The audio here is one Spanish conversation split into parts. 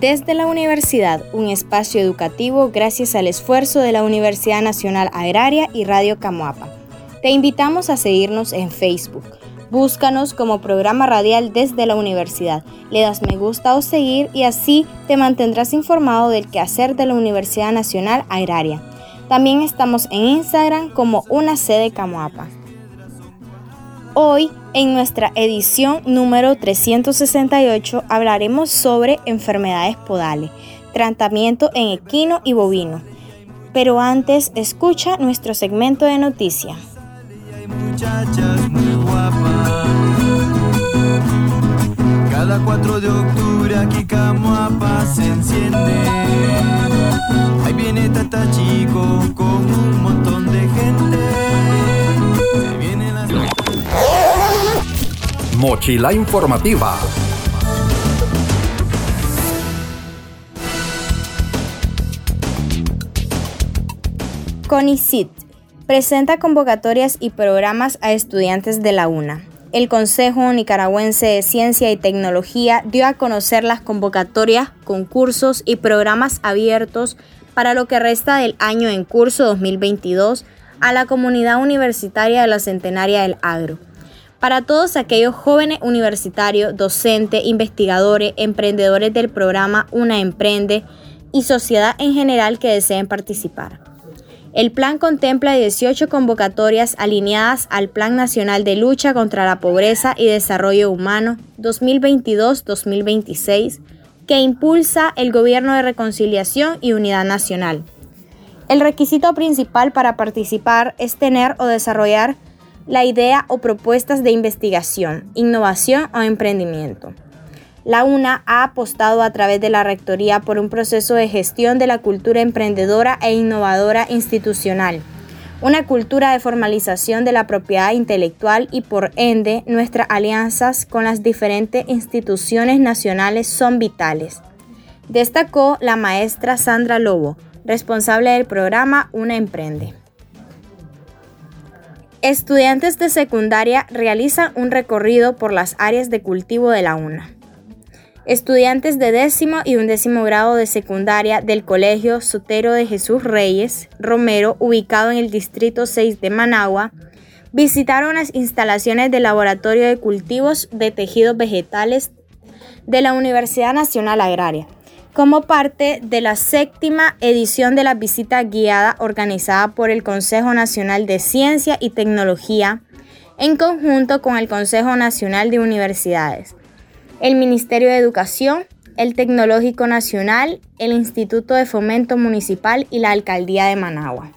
Desde la universidad, un espacio educativo gracias al esfuerzo de la Universidad Nacional Agraria y Radio Camoapa. Te invitamos a seguirnos en Facebook. Búscanos como programa radial desde la universidad. Le das me gusta o seguir y así te mantendrás informado del quehacer de la Universidad Nacional Agraria. También estamos en Instagram como una sede Camoapa. Hoy, en nuestra edición número 368, hablaremos sobre enfermedades podales, tratamiento en equino y bovino. Pero antes, escucha nuestro segmento de noticias. Cada 4 de octubre aquí Camoapa se enciende. Ahí viene Tata Chico con un montón de gente. Mochila informativa. CONICIT presenta convocatorias y programas a estudiantes de la UNA. El Consejo Nicaragüense de Ciencia y Tecnología dio a conocer las convocatorias, concursos y programas abiertos para lo que resta del año en curso 2022 a la comunidad universitaria de la Centenaria del Agro para todos aquellos jóvenes universitarios, docentes, investigadores, emprendedores del programa Una Emprende y sociedad en general que deseen participar. El plan contempla 18 convocatorias alineadas al Plan Nacional de Lucha contra la Pobreza y Desarrollo Humano 2022-2026 que impulsa el Gobierno de Reconciliación y Unidad Nacional. El requisito principal para participar es tener o desarrollar la idea o propuestas de investigación, innovación o emprendimiento. La UNA ha apostado a través de la Rectoría por un proceso de gestión de la cultura emprendedora e innovadora institucional, una cultura de formalización de la propiedad intelectual y por ende nuestras alianzas con las diferentes instituciones nacionales son vitales. Destacó la maestra Sandra Lobo, responsable del programa Una Emprende. Estudiantes de secundaria realizan un recorrido por las áreas de cultivo de la UNA. Estudiantes de décimo y undécimo grado de secundaria del Colegio Sotero de Jesús Reyes Romero, ubicado en el Distrito 6 de Managua, visitaron las instalaciones del Laboratorio de Cultivos de Tejidos Vegetales de la Universidad Nacional Agraria como parte de la séptima edición de la visita guiada organizada por el Consejo Nacional de Ciencia y Tecnología en conjunto con el Consejo Nacional de Universidades, el Ministerio de Educación, el Tecnológico Nacional, el Instituto de Fomento Municipal y la Alcaldía de Managua.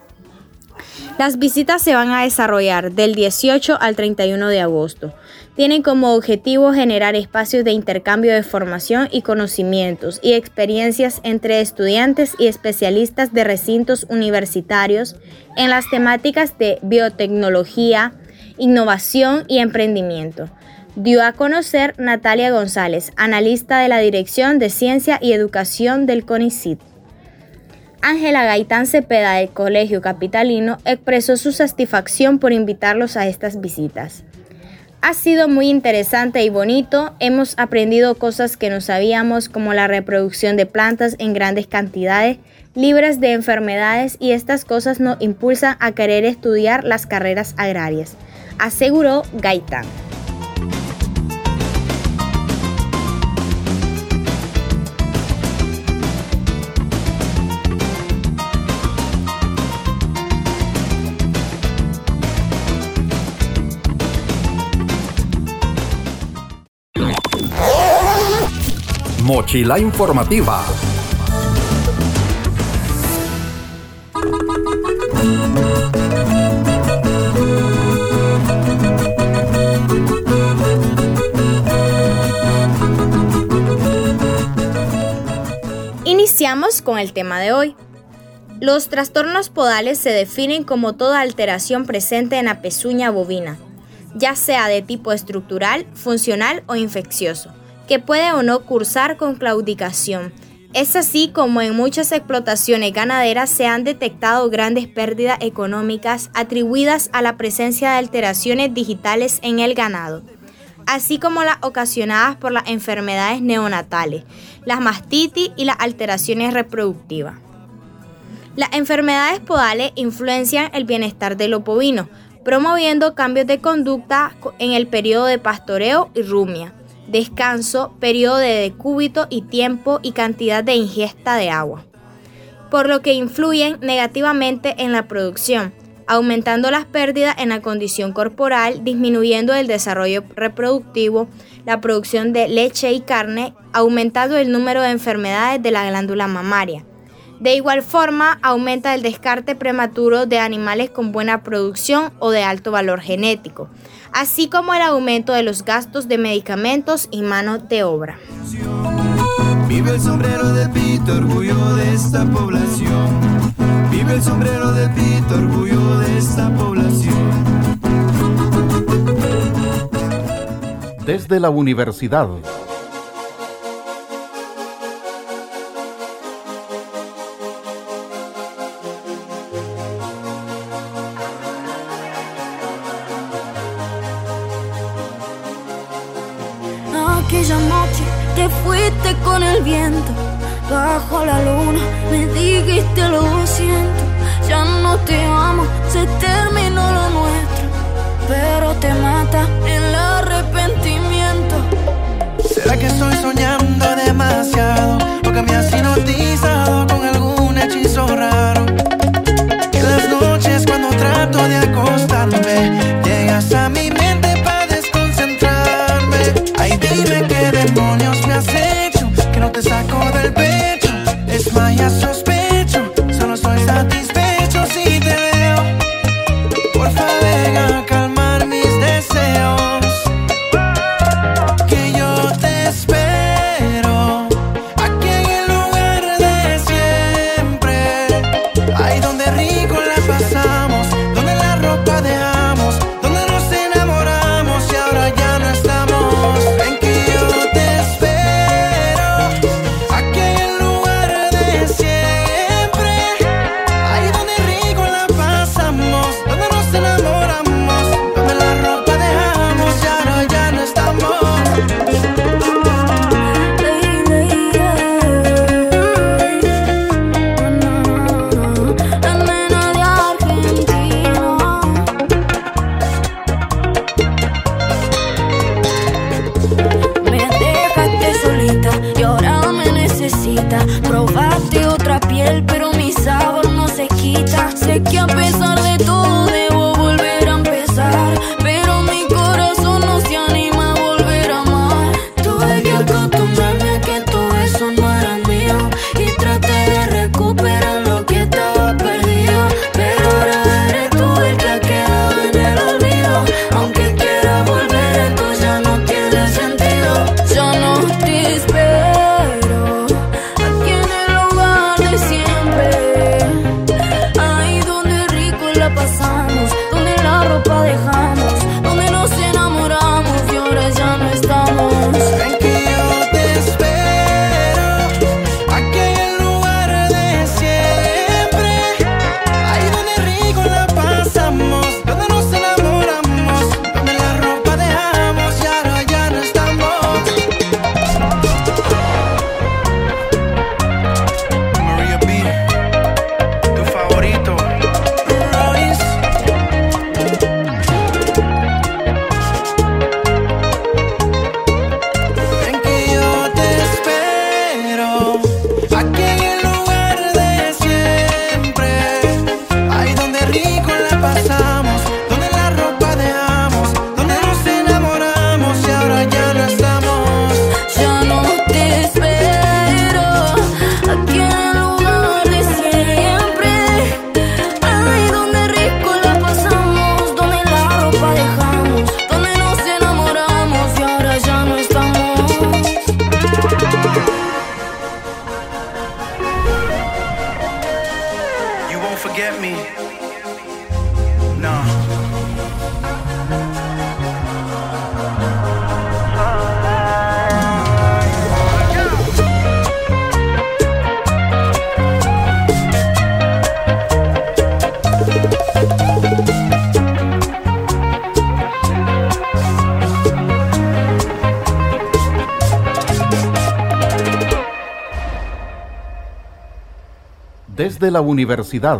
Las visitas se van a desarrollar del 18 al 31 de agosto. Tienen como objetivo generar espacios de intercambio de formación y conocimientos y experiencias entre estudiantes y especialistas de recintos universitarios en las temáticas de biotecnología, innovación y emprendimiento. Dio a conocer Natalia González, analista de la Dirección de Ciencia y Educación del CONICIT. Ángela Gaitán Cepeda del Colegio Capitalino expresó su satisfacción por invitarlos a estas visitas. Ha sido muy interesante y bonito. Hemos aprendido cosas que no sabíamos como la reproducción de plantas en grandes cantidades, libres de enfermedades y estas cosas nos impulsan a querer estudiar las carreras agrarias, aseguró Gaitán. Mochila Informativa. Iniciamos con el tema de hoy. Los trastornos podales se definen como toda alteración presente en la pezuña bovina, ya sea de tipo estructural, funcional o infeccioso que puede o no cursar con claudicación. Es así como en muchas explotaciones ganaderas se han detectado grandes pérdidas económicas atribuidas a la presencia de alteraciones digitales en el ganado así como las ocasionadas por las enfermedades neonatales, las mastitis y las alteraciones reproductivas. Las enfermedades podales influencian el bienestar de los bovinos, promoviendo cambios de conducta en el periodo de pastoreo y rumia, descanso, periodo de decúbito y tiempo y cantidad de ingesta de agua, por lo que influyen negativamente en la producción, aumentando las pérdidas en la condición corporal, disminuyendo el desarrollo reproductivo, la producción de leche y carne, aumentando el número de enfermedades de la glándula mamaria. De igual forma, aumenta el descarte prematuro de animales con buena producción o de alto valor genético, así como el aumento de los gastos de medicamentos y mano de obra. Vive el sombrero de Pito, orgullo de esta población. Vive el sombrero de Pito, orgullo de esta población. Desde la universidad. Bajo la luna me dijiste lo siento, ya no te amo, se terminó lo nuestro, pero te mata el arrepentimiento. ¿Será que estoy soñando demasiado? O que me has hipnotizado con algún hechizo raro. buscaste otra piel, pero mi sabor no se quita. Sé que a pesar de todo desde la universidad.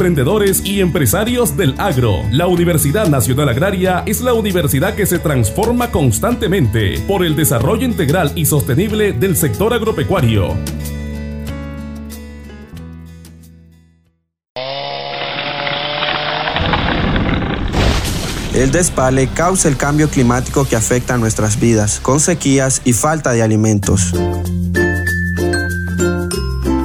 emprendedores y empresarios del agro. La Universidad Nacional Agraria es la universidad que se transforma constantemente por el desarrollo integral y sostenible del sector agropecuario. El despale causa el cambio climático que afecta a nuestras vidas, con sequías y falta de alimentos.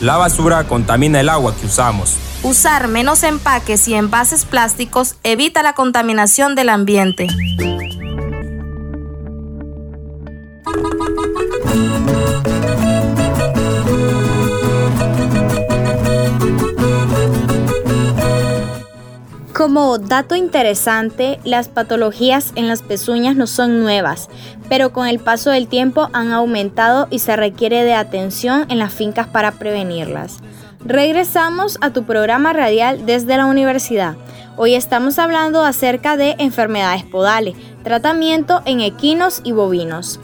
La basura contamina el agua que usamos. Usar menos empaques y envases plásticos evita la contaminación del ambiente. Como dato interesante, las patologías en las pezuñas no son nuevas, pero con el paso del tiempo han aumentado y se requiere de atención en las fincas para prevenirlas. Regresamos a tu programa radial desde la universidad. Hoy estamos hablando acerca de enfermedades podales, tratamiento en equinos y bovinos.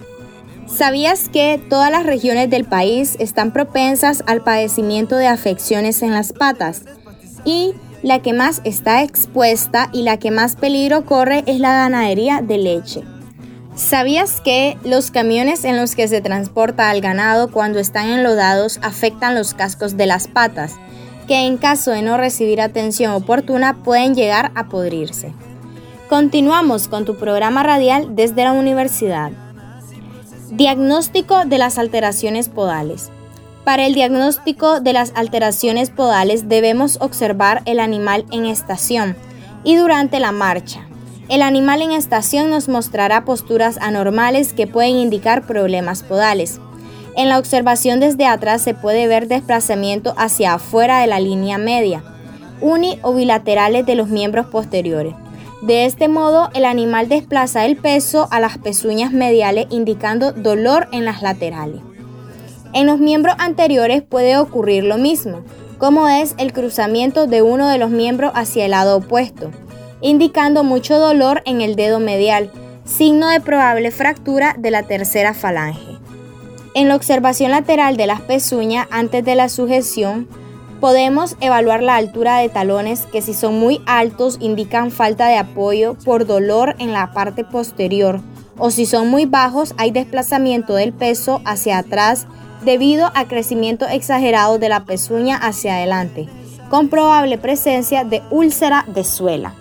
¿Sabías que todas las regiones del país están propensas al padecimiento de afecciones en las patas? Y la que más está expuesta y la que más peligro corre es la ganadería de leche. ¿Sabías que los camiones en los que se transporta al ganado cuando están enlodados afectan los cascos de las patas, que en caso de no recibir atención oportuna pueden llegar a podrirse? Continuamos con tu programa radial desde la universidad. Diagnóstico de las alteraciones podales. Para el diagnóstico de las alteraciones podales debemos observar el animal en estación y durante la marcha. El animal en estación nos mostrará posturas anormales que pueden indicar problemas podales. En la observación desde atrás se puede ver desplazamiento hacia afuera de la línea media, uni o bilaterales de los miembros posteriores. De este modo, el animal desplaza el peso a las pezuñas mediales indicando dolor en las laterales. En los miembros anteriores puede ocurrir lo mismo, como es el cruzamiento de uno de los miembros hacia el lado opuesto, indicando mucho dolor en el dedo medial, signo de probable fractura de la tercera falange. En la observación lateral de las pezuñas antes de la sujeción, podemos evaluar la altura de talones que si son muy altos indican falta de apoyo por dolor en la parte posterior o si son muy bajos hay desplazamiento del peso hacia atrás debido a crecimiento exagerado de la pezuña hacia adelante, con probable presencia de úlcera de suela.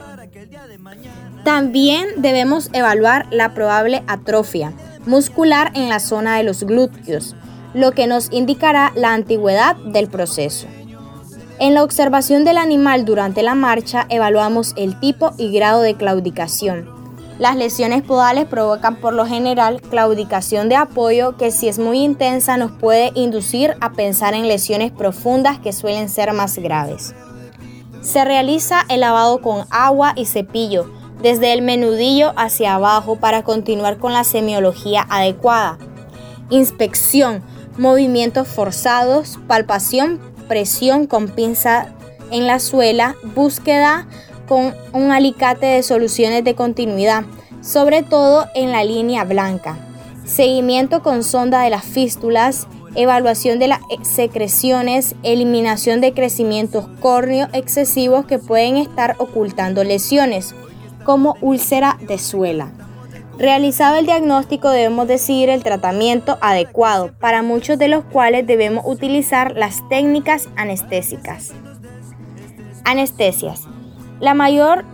También debemos evaluar la probable atrofia muscular en la zona de los glúteos, lo que nos indicará la antigüedad del proceso. En la observación del animal durante la marcha evaluamos el tipo y grado de claudicación, las lesiones podales provocan por lo general claudicación de apoyo que si es muy intensa nos puede inducir a pensar en lesiones profundas que suelen ser más graves. Se realiza el lavado con agua y cepillo desde el menudillo hacia abajo para continuar con la semiología adecuada. Inspección, movimientos forzados, palpación, presión con pinza en la suela, búsqueda con un alicate de soluciones de continuidad, sobre todo en la línea blanca. Seguimiento con sonda de las fístulas, evaluación de las secreciones, eliminación de crecimientos córneos excesivos que pueden estar ocultando lesiones, como úlcera de suela. Realizado el diagnóstico debemos decidir el tratamiento adecuado, para muchos de los cuales debemos utilizar las técnicas anestésicas. Anestesias. La mayor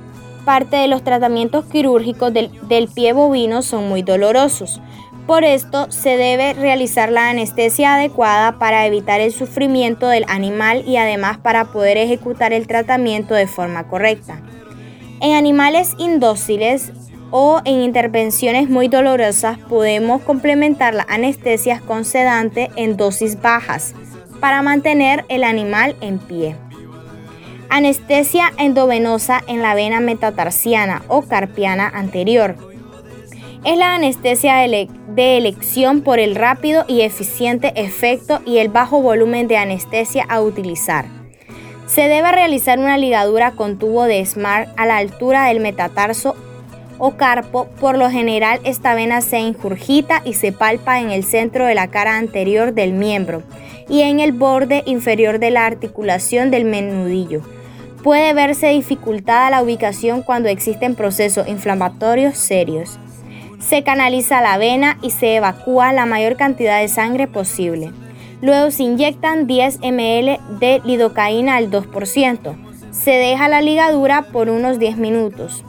parte de los tratamientos quirúrgicos del, pie bovino son muy dolorosos. Por esto se debe realizar la anestesia adecuada para evitar el sufrimiento del animal y además para poder ejecutar el tratamiento de forma correcta. En animales indóciles o en intervenciones muy dolorosas podemos complementar la anestesia con sedante en dosis bajas para mantener el animal en pie. Anestesia endovenosa en la vena metatarsiana o carpiana anterior. Es la anestesia de elección por el rápido y eficiente efecto y el bajo volumen de anestesia a utilizar. Se debe realizar una ligadura con tubo de SMART a la altura del metatarso o carpo. Por lo general esta vena se injurgita y se palpa en el centro de la cara anterior del miembro y en el borde inferior de la articulación del menudillo. Puede verse dificultada la ubicación cuando existen procesos inflamatorios serios. Se canaliza la vena y se evacúa la mayor cantidad de sangre posible. Luego se inyectan 10 ml de lidocaína al 2%. Se deja la ligadura por unos 10 minutos.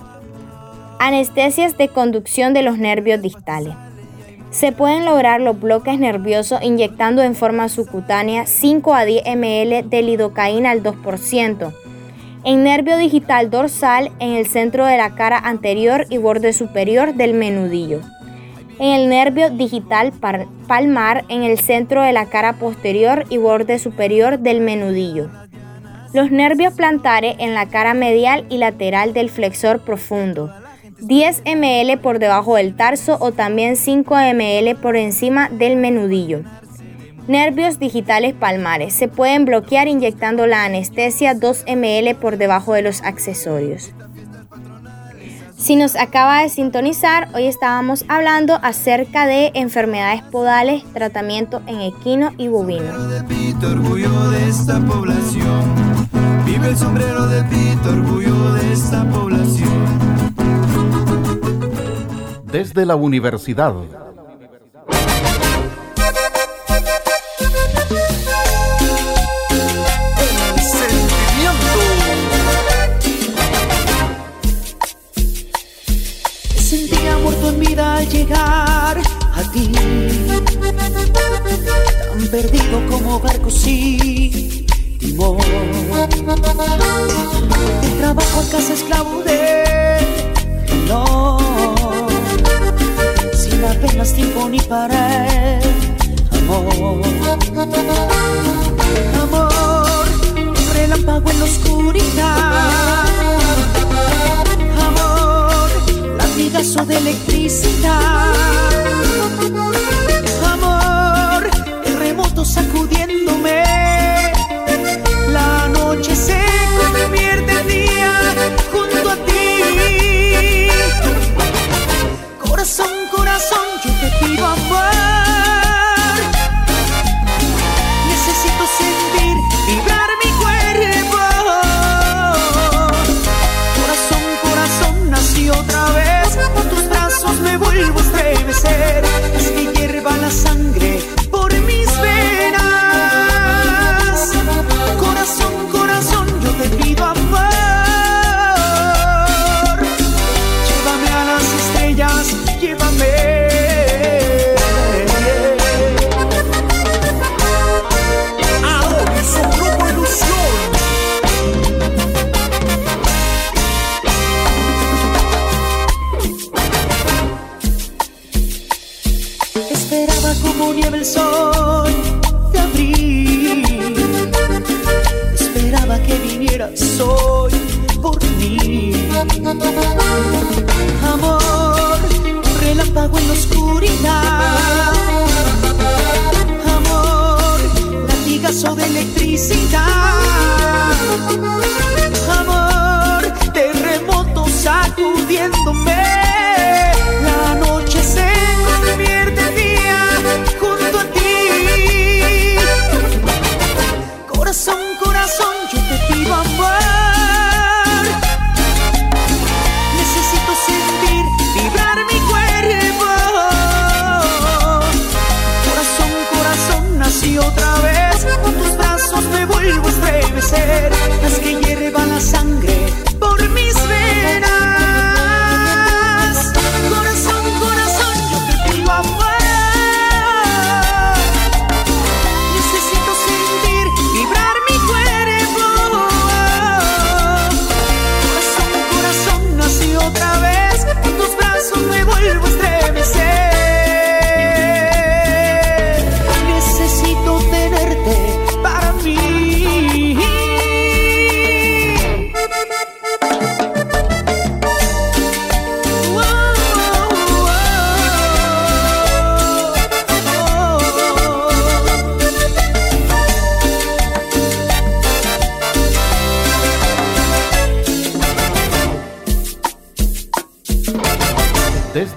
Anestesias de conducción de los nervios distales. Se pueden lograr los bloques nerviosos inyectando en forma subcutánea 5 a 10 ml de lidocaína al 2% en nervio digital dorsal en el centro de la cara anterior y borde superior del menudillo. En el nervio digital palmar en el centro de la cara posterior y borde superior del menudillo. Los nervios plantares en la cara medial y lateral del flexor profundo. 10 ml por debajo del tarso o también 5 ml por encima del menudillo. Nervios digitales palmares. Se pueden bloquear inyectando la anestesia 2 ml por debajo de los accesorios. Si nos acaba de sintonizar, hoy estábamos hablando acerca de enfermedades podales, tratamiento en equino y bovino. Vive el sombrero de pito, orgullo de esta población. Desde la universidad barco sin timón. De trabajo a casa esclavo de no. Sin apenas tiempo ni para amor. Amor, relámpago en la oscuridad latigazo de electricidad. Amor, remoto sacudiéndome. Corazón, corazón, yo te pido amor.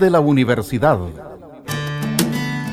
Desde la universidad.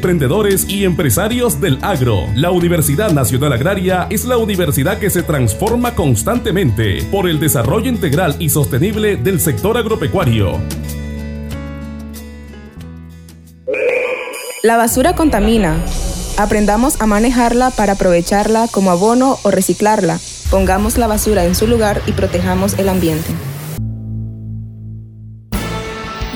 emprendedores y empresarios del agro. La Universidad Nacional Agraria es la universidad que se transforma constantemente por el desarrollo integral y sostenible del sector agropecuario. La basura contamina. Aprendamos a manejarla para aprovecharla como abono o reciclarla. Pongamos la basura en su lugar y protejamos el ambiente.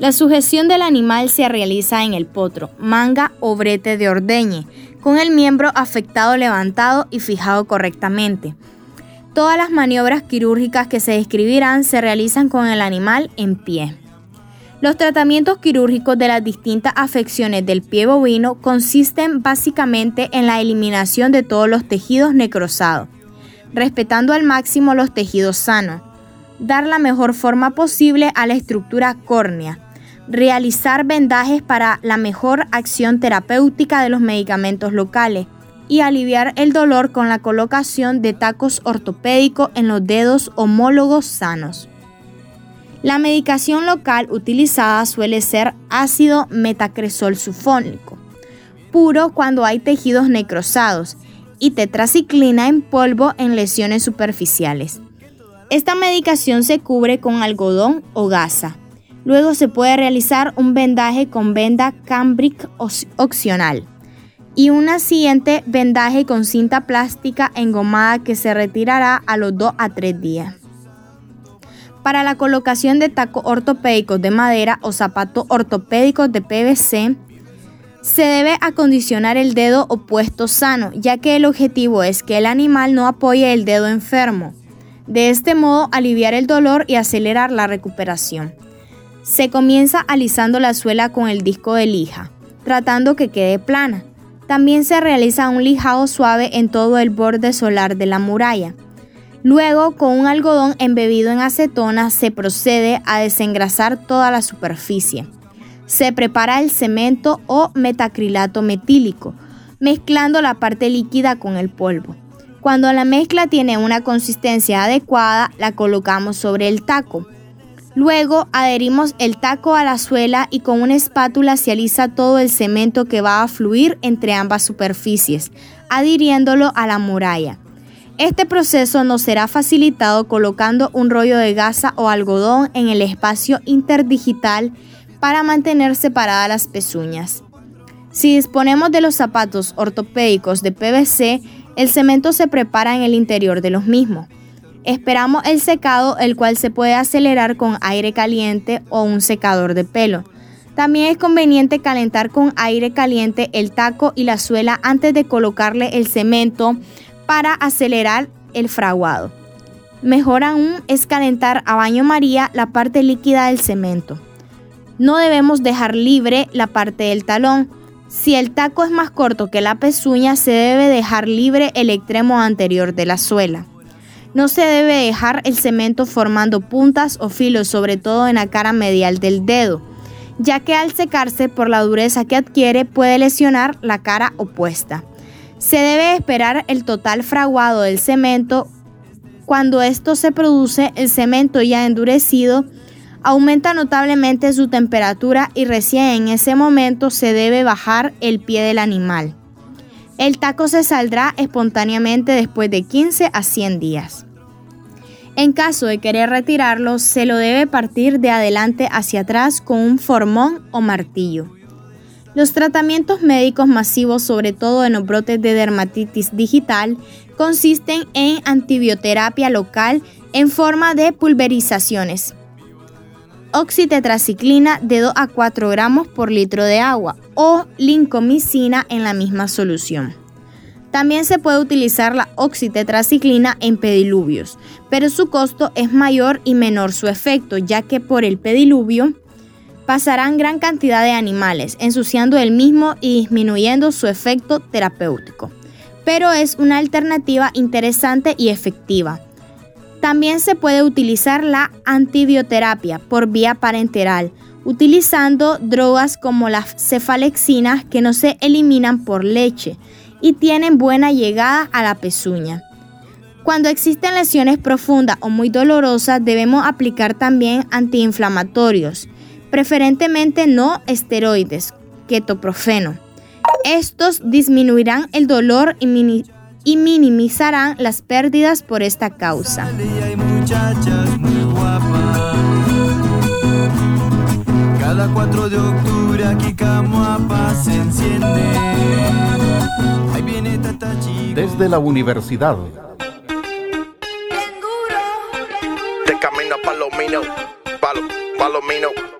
La sujeción del animal se realiza en el potro, manga o brete de ordeñe, con el miembro afectado levantado y fijado correctamente. Todas las maniobras quirúrgicas que se describirán se realizan con el animal en pie. Los tratamientos quirúrgicos de las distintas afecciones del pie bovino consisten básicamente en la eliminación de todos los tejidos necrosados, respetando al máximo los tejidos sanos, dar la mejor forma posible a la estructura córnea, realizar vendajes para la mejor acción terapéutica de los medicamentos locales y aliviar el dolor con la colocación de tacos ortopédicos en los dedos homólogos sanos. La medicación local utilizada suele ser ácido metacresol sulfónico, puro cuando hay tejidos necrosados, y tetraciclina en polvo en lesiones superficiales. Esta medicación se cubre con algodón o gasa. Luego se puede realizar un vendaje con venda cambric opcional y una siguiente vendaje con cinta plástica engomada que se retirará a los 2 a 3 días. Para la colocación de tacos ortopédicos de madera o zapatos ortopédicos de PVC, se debe acondicionar el dedo opuesto sano, ya que el objetivo es que el animal no apoye el dedo enfermo. De este modo, aliviar el dolor y acelerar la recuperación. Se comienza alisando la suela con el disco de lija, tratando que quede plana. También se realiza un lijado suave en todo el borde solar de la muralla. Luego, con un algodón embebido en acetona, se procede a desengrasar toda la superficie. Se prepara el cemento o metacrilato metílico, mezclando la parte líquida con el polvo. Cuando la mezcla tiene una consistencia adecuada, la colocamos sobre el taco. Luego adherimos el taco a la suela y con una espátula se alisa todo el cemento que va a fluir entre ambas superficies, adhiriéndolo a la muralla. Este proceso nos será facilitado colocando un rollo de gasa o algodón en el espacio interdigital para mantener separadas las pezuñas. Si disponemos de los zapatos ortopédicos de PVC, el cemento se prepara en el interior de los mismos. Esperamos el secado, el cual se puede acelerar con aire caliente o un secador de pelo. También es conveniente calentar con aire caliente el taco y la suela antes de colocarle el cemento para acelerar el fraguado. Mejor aún es calentar a baño María la parte líquida del cemento. No debemos dejar libre la parte del talón. Si el taco es más corto que la pezuña, se debe dejar libre el extremo anterior de la suela. No se debe dejar el cemento formando puntas o filos, sobre todo en la cara medial del dedo, ya que al secarse por la dureza que adquiere puede lesionar la cara opuesta. Se debe esperar el total fraguado del cemento. Cuando esto se produce, el cemento ya endurecido aumenta notablemente su temperatura y recién en ese momento se debe bajar el pie del animal. El taco se saldrá espontáneamente después de 15 a 100 días. En caso de querer retirarlo, se lo debe partir de adelante hacia atrás con un formón o martillo. Los tratamientos médicos masivos, sobre todo en los brotes de dermatitis digital, consisten en antibioterapia local en forma de pulverizaciones. Oxitetraciclina de 2 a 4 gramos por litro de agua o lincomicina en la misma solución. También se puede utilizar la oxitetraciclina en pediluvios, pero su costo es mayor y menor su efecto, ya que por el pediluvio pasarán gran cantidad de animales, ensuciando el mismo y disminuyendo su efecto terapéutico. Pero es una alternativa interesante y efectiva. También se puede utilizar la antibioterapia por vía parenteral, utilizando drogas como las cefalexinas que no se eliminan por leche, y tienen buena llegada a la pezuña. Cuando existen lesiones profundas o muy dolorosas debemos aplicar también antiinflamatorios, preferentemente no esteroides, ketoprofeno. Estos disminuirán el dolor y, minimizarán las pérdidas por esta causa. Cada 4 de octubre aquí se enciende. Desde la universidad. De camino a Palomino, Palo, Palomino.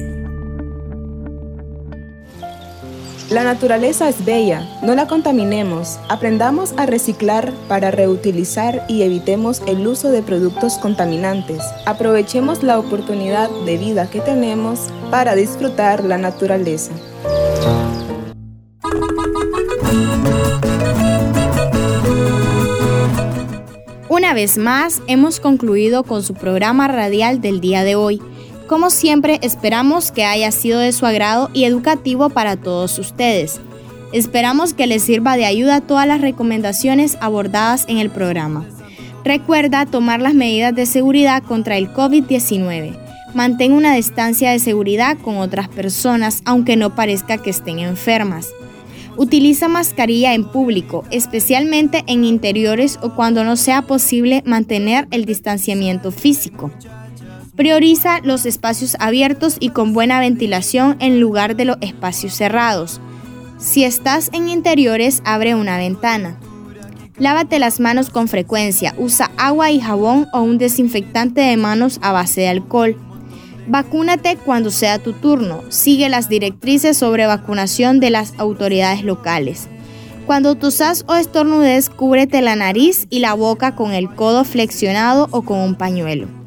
La naturaleza es bella, no la contaminemos, aprendamos a reciclar para reutilizar y evitemos el uso de productos contaminantes. Aprovechemos la oportunidad de vida que tenemos para disfrutar la naturaleza. Una vez más, hemos concluido con su programa radial del día de hoy. Como siempre, esperamos que haya sido de su agrado y educativo para todos ustedes. Esperamos que les sirva de ayuda todas las recomendaciones abordadas en el programa. Recuerda tomar las medidas de seguridad contra el COVID-19. Mantén una distancia de seguridad con otras personas aunque no parezca que estén enfermas. Utiliza mascarilla en público, especialmente en interiores o cuando no sea posible mantener el distanciamiento físico. Prioriza los espacios abiertos y con buena ventilación en lugar de los espacios cerrados. Si estás en interiores, abre una ventana. Lávate las manos con frecuencia. Usa agua y jabón o un desinfectante de manos a base de alcohol. Vacúnate cuando sea tu turno. Sigue las directrices sobre vacunación de las autoridades locales. Cuando tosas o estornudes, cúbrete la nariz y la boca con el codo flexionado o con un pañuelo.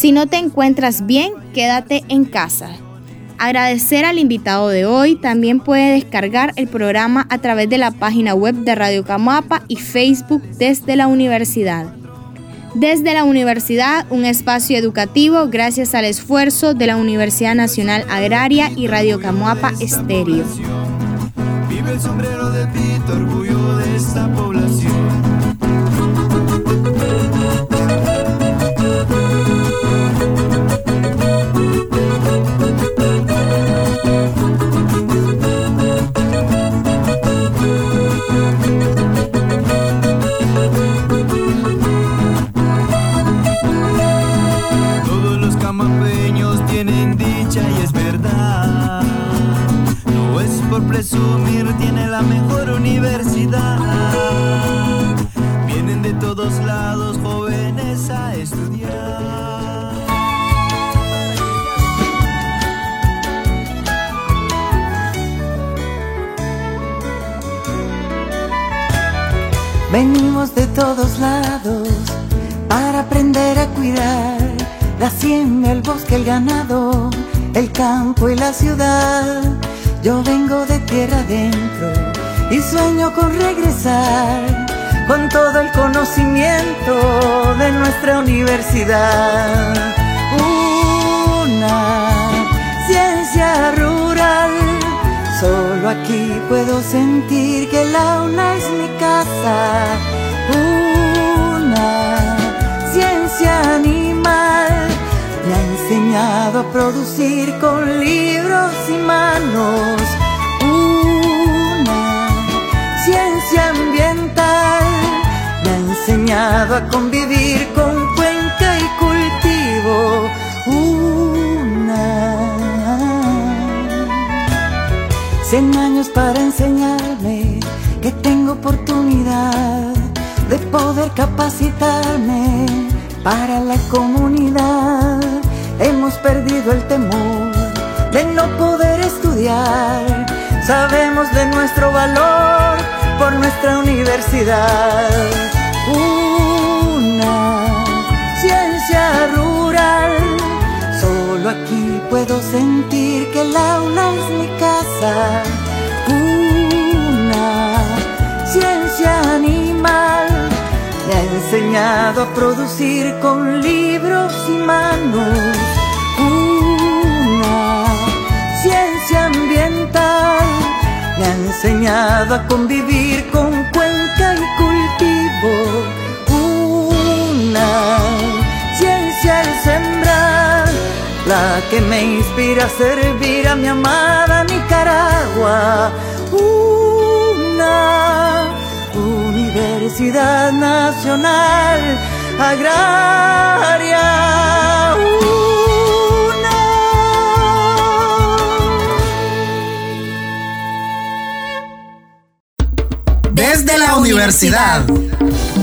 Si no te encuentras bien, quédate en casa. Agradecer al invitado de hoy. También puede descargar el programa a través de la página web de Radio Camuapa y Facebook desde la universidad. Desde la universidad, un espacio educativo gracias al esfuerzo de la Universidad Nacional Agraria y Radio Camuapa Estéreo. Vive el sombrero del pito, orgullo de esta población. De todos lados para aprender a cuidar la hacienda, el bosque, el ganado, el campo y la ciudad. Yo vengo de tierra adentro y sueño con regresar con todo el conocimiento de nuestra universidad. Una ciencia rural, solo aquí puedo sentir que la UNA es mi casa. Una ciencia animal me ha enseñado a producir con libros y manos. Una ciencia ambiental me ha enseñado a convivir con cuenca y cultivo. Una cien años para enseñarme que tengo oportunidad de poder capacitarme para la comunidad. Hemos perdido el temor de no poder estudiar. Sabemos de nuestro valor por nuestra universidad. Una ciencia rural. Solo aquí puedo sentir que el aula es mi casa. Una ciencia animal me ha enseñado a producir con libros y manos. Una ciencia ambiental me ha enseñado a convivir con cuenca y cultivo. Una ciencia al sembrar, la que me inspira a servir a mi amada Nicaragua. Una Universidad Nacional Agraria. Desde la universidad.